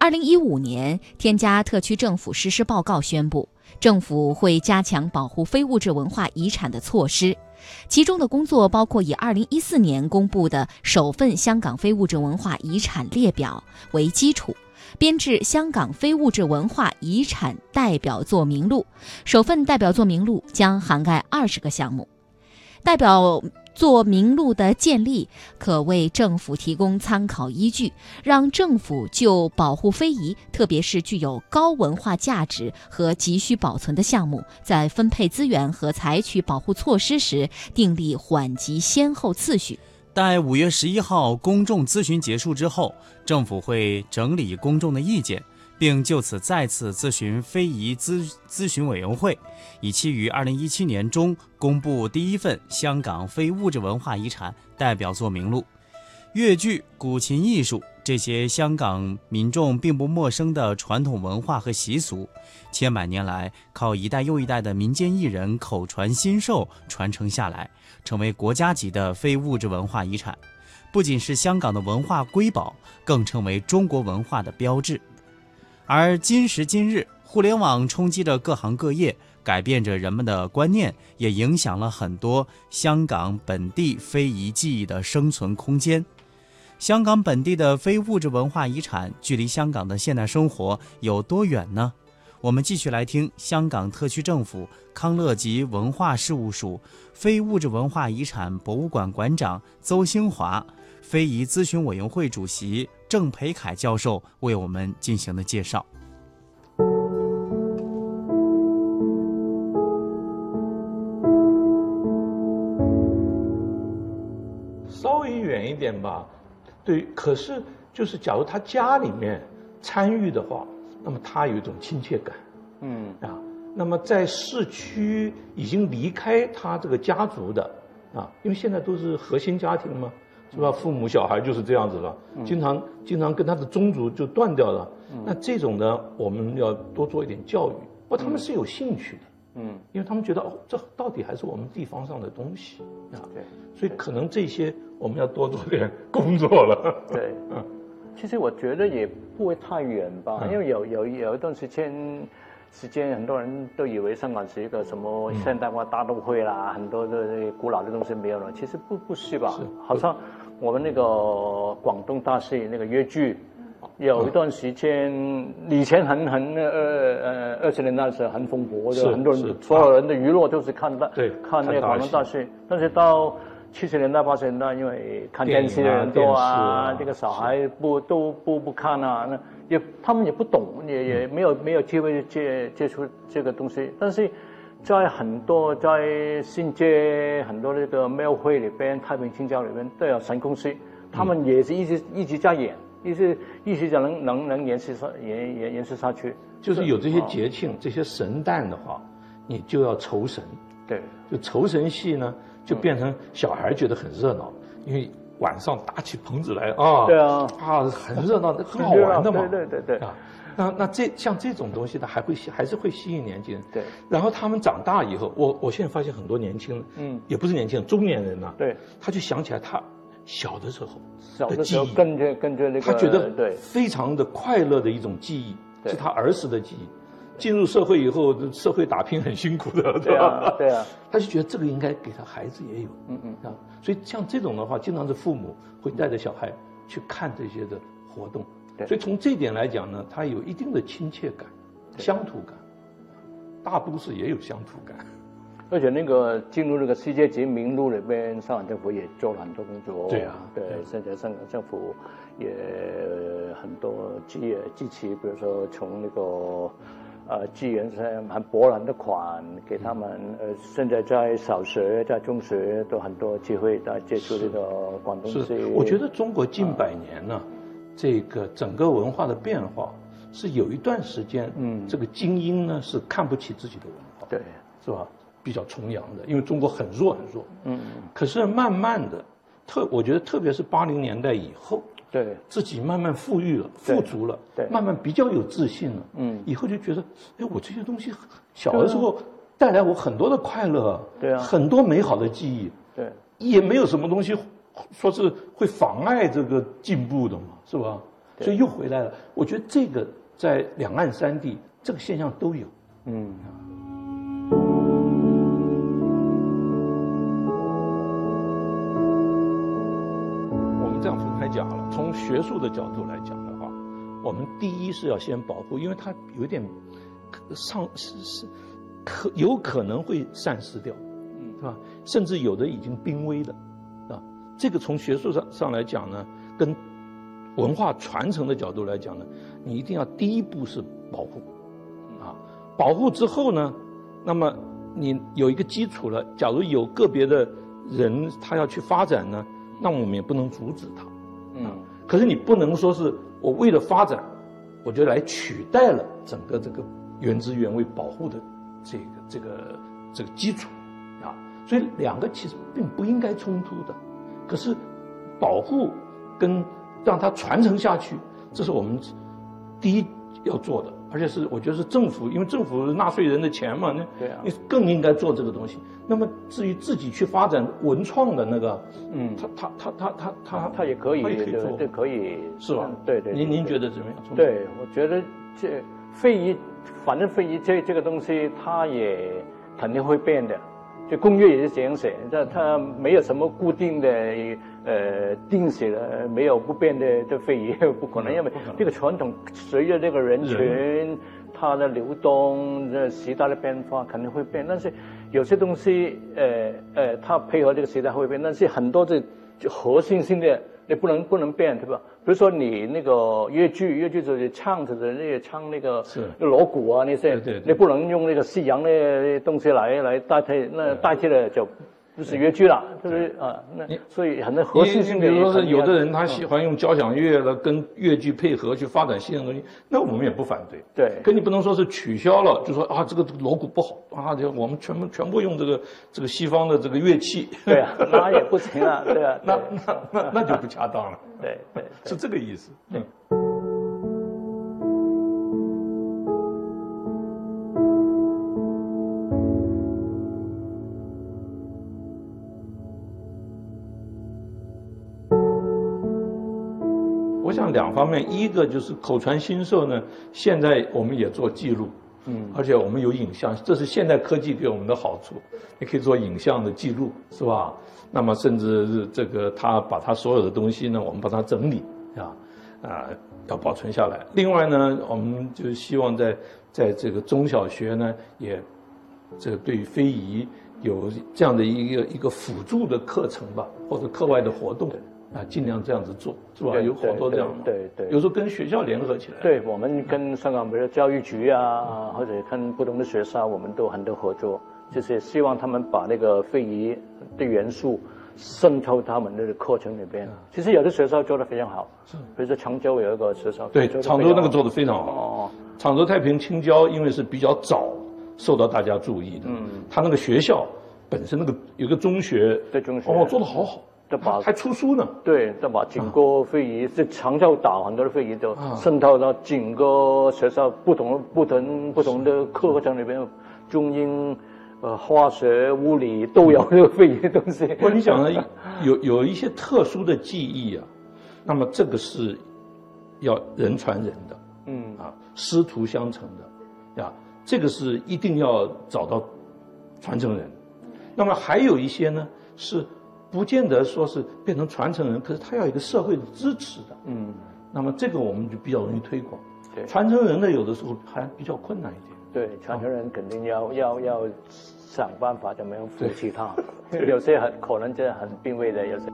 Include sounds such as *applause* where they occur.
二零一五年，添加特区政府实施报告宣布，政府会加强保护非物质文化遗产的措施，其中的工作包括以二零一四年公布的首份香港非物质文化遗产列表为基础，编制香港非物质文化遗产代表作名录。首份代表作名录将涵盖二十个项目，代表。做名录的建立，可为政府提供参考依据，让政府就保护非遗，特别是具有高文化价值和急需保存的项目，在分配资源和采取保护措施时，订立缓急先后次序。待五月十一号公众咨询结束之后，政府会整理公众的意见。并就此再次咨询非遗咨咨询委员会，以期于二零一七年中公布第一份香港非物质文化遗产代表作名录。粤剧、古琴艺术这些香港民众并不陌生的传统文化和习俗，千百年来靠一代又一代的民间艺人口传心授传承下来，成为国家级的非物质文化遗产，不仅是香港的文化瑰宝，更成为中国文化的标志。而今时今日，互联网冲击着各行各业，改变着人们的观念，也影响了很多香港本地非遗技艺的生存空间。香港本地的非物质文化遗产距离香港的现代生活有多远呢？我们继续来听香港特区政府康乐及文化事务署非物质文化遗产博物馆馆长邹兴华。非遗咨询委员会主席郑培凯教授为我们进行的介绍。稍微远一点吧，对。可是，就是假如他家里面参与的话，那么他有一种亲切感。嗯啊，那么在市区已经离开他这个家族的啊，因为现在都是核心家庭嘛。是吧？父母小孩就是这样子了，经常经常跟他的宗族就断掉了。那这种呢，我们要多做一点教育。不，他们是有兴趣的，嗯，因为他们觉得哦，这到底还是我们地方上的东西啊。对，所以可能这些我们要多做点工作了。对，*laughs* 嗯，其实我觉得也不会太远吧，因为有有有一段时间。时间很多人都以为香港是一个什么现代化大都会啦，很多的古老的东西没有了。其实不不是吧？好像我们那个广东大戏那个粤剧，有一段时间以前很很呃呃二十年代是很蓬勃的，很多人所有人的娱乐就是看大看那个广东大戏，但是到。七十年代、八十年代，因为看电视的人多啊，这个小孩不都不不看啊，那也他们也不懂，也也没有没有机会接接触这个东西。但是在很多在新界很多那个庙会里边、太平清教里边都有神公司，他们也是一直一直在演，一直一直在能能能延续下延延延续下去。就是有这些节庆、这些神诞的话，你就要酬神。对，就酬神戏呢。就变成小孩觉得很热闹，因为晚上搭起棚子来啊，对啊，啊很热闹，很好玩的嘛，对对对对啊，那那这像这种东西呢，还会吸还是会吸引年轻人，对。然后他们长大以后，我我现在发现很多年轻人，嗯，也不是年轻人，中年人呐，对，他就想起来他小的时候小的时候跟着跟着那个，他觉得对非常的快乐的一种记忆，是他儿时的记忆。进入社会以后，社会打拼很辛苦的，对吧？对啊，*laughs* 他就觉得这个应该给他孩子也有，嗯嗯啊，所以像这种的话，经常是父母会带着小孩去看这些的活动，所以从这点来讲呢，他有一定的亲切感、乡土感。大都市也有乡土感，而且那个进入那个世界级名录里边，上海政府也做了很多工作。对啊，对，现在上海政府也很多支支持，比如说从那个。呃，资源是很博览的款给他们。呃，现在在小学、在中学都很多机会来接触这个广东是，我觉得中国近百年呢，这个整个文化的变化是有一段时间，嗯，这个精英呢是看不起自己的文化，对，是吧？比较崇洋的，因为中国很弱很弱，嗯嗯。可是慢慢的，特我觉得特别是八零年代以后。对，自己慢慢富裕了，富足了，对，慢慢比较有自信了，嗯，以后就觉得，哎，我这些东西小的时候带来我很多的快乐，对啊，很多美好的记忆，对，也没有什么东西说是会妨碍这个进步的嘛，是吧？所以又回来了。我觉得这个在两岸三地这个现象都有。嗯。这样分开讲了，从学术的角度来讲的话，我们第一是要先保护，因为它有点上是是可有可能会散失掉，嗯，是吧？甚至有的已经濒危了，啊，这个从学术上上来讲呢，跟文化传承的角度来讲呢，你一定要第一步是保护，啊，保护之后呢，那么你有一个基础了。假如有个别的人他要去发展呢，那我们也不能阻止它，嗯。可是你不能说是我为了发展，我就来取代了整个这个原汁原味保护的这个这个这个基础，啊，所以两个其实并不应该冲突的。可是保护跟让它传承下去，这是我们第一要做的，而且是我觉得是政府，因为政府纳税人的钱嘛，那你更应该做这个东西。那么至于自己去发展文创的那个，嗯，他他他他他他他也可以，他也可以做，对，可以是吧？对对。您您觉得怎么样？对，我觉得这非遗，反正非遗这这个东西，它也肯定会变的。就公约也是这样写，这它没有什么固定的呃定写的，没有不变的的非遗，*laughs* 不可能，因为这个传统随着这个人群它的流动，这时代的变化肯定会变。但是有些东西，呃呃，它配合这个时代会变，但是很多这核心性的。你不能不能变，对吧？比如说你那个越剧，越剧就是唱着的那个唱那个锣鼓啊那些，你不能用那个西洋的东西来来代替，那代替了就。就是越剧了，就是啊，那所以很多核心性的。比如说是有的人他喜欢用交响乐了跟越剧配合去发展新的东西，那我们也不反对。对。可你不能说是取消了，就说啊这个锣鼓不好啊，就我们全部全部用这个这个西方的这个乐器。对啊，那也不行啊，对啊，*laughs* 那那那那就不恰当了。对 *laughs* 对，是这个意思。嗯。两方面，一个就是口传心授呢，现在我们也做记录，嗯，而且我们有影像，这是现代科技给我们的好处，你可以做影像的记录，是吧？那么甚至这个他把他所有的东西呢，我们把它整理，啊，啊，要保存下来。另外呢，我们就希望在在这个中小学呢，也这对于非遗有这样的一个一个辅助的课程吧，或者课外的活动。啊，尽量这样子做，是吧？有好多这样对对。有时候跟学校联合起来。对，我们跟香港，比如教育局啊，或者跟不同的学校，我们都很多合作，就是希望他们把那个非遗的元素渗透他们的课程里边。其实有的学校做的非常好，是。比如说常州有一个学校。对，常州那个做的非常好。哦。常州太平青椒，因为是比较早受到大家注意的。嗯。他那个学校本身那个有个中学。对中学。哦，做的好好。把还出书呢，对，都把整个非遗是长教岛很多的非遗都渗透到整个学校不同不同不同的课程里边，中英，呃，化学、物理都有这个非遗的东西。*laughs* 不，你讲的有有一些特殊的技艺啊，那么这个是要人传人的，嗯啊，师徒相承的，啊，这个是一定要找到传承人。那么还有一些呢是。不见得说是变成传承人，可是他要一个社会的支持的。嗯，那么这个我们就比较容易推广。对，传承人呢，有的时候还比较困难一点。对，传承人肯定要要要想办法怎么样扶起他，*laughs* 有些很可能这很濒危的，有些。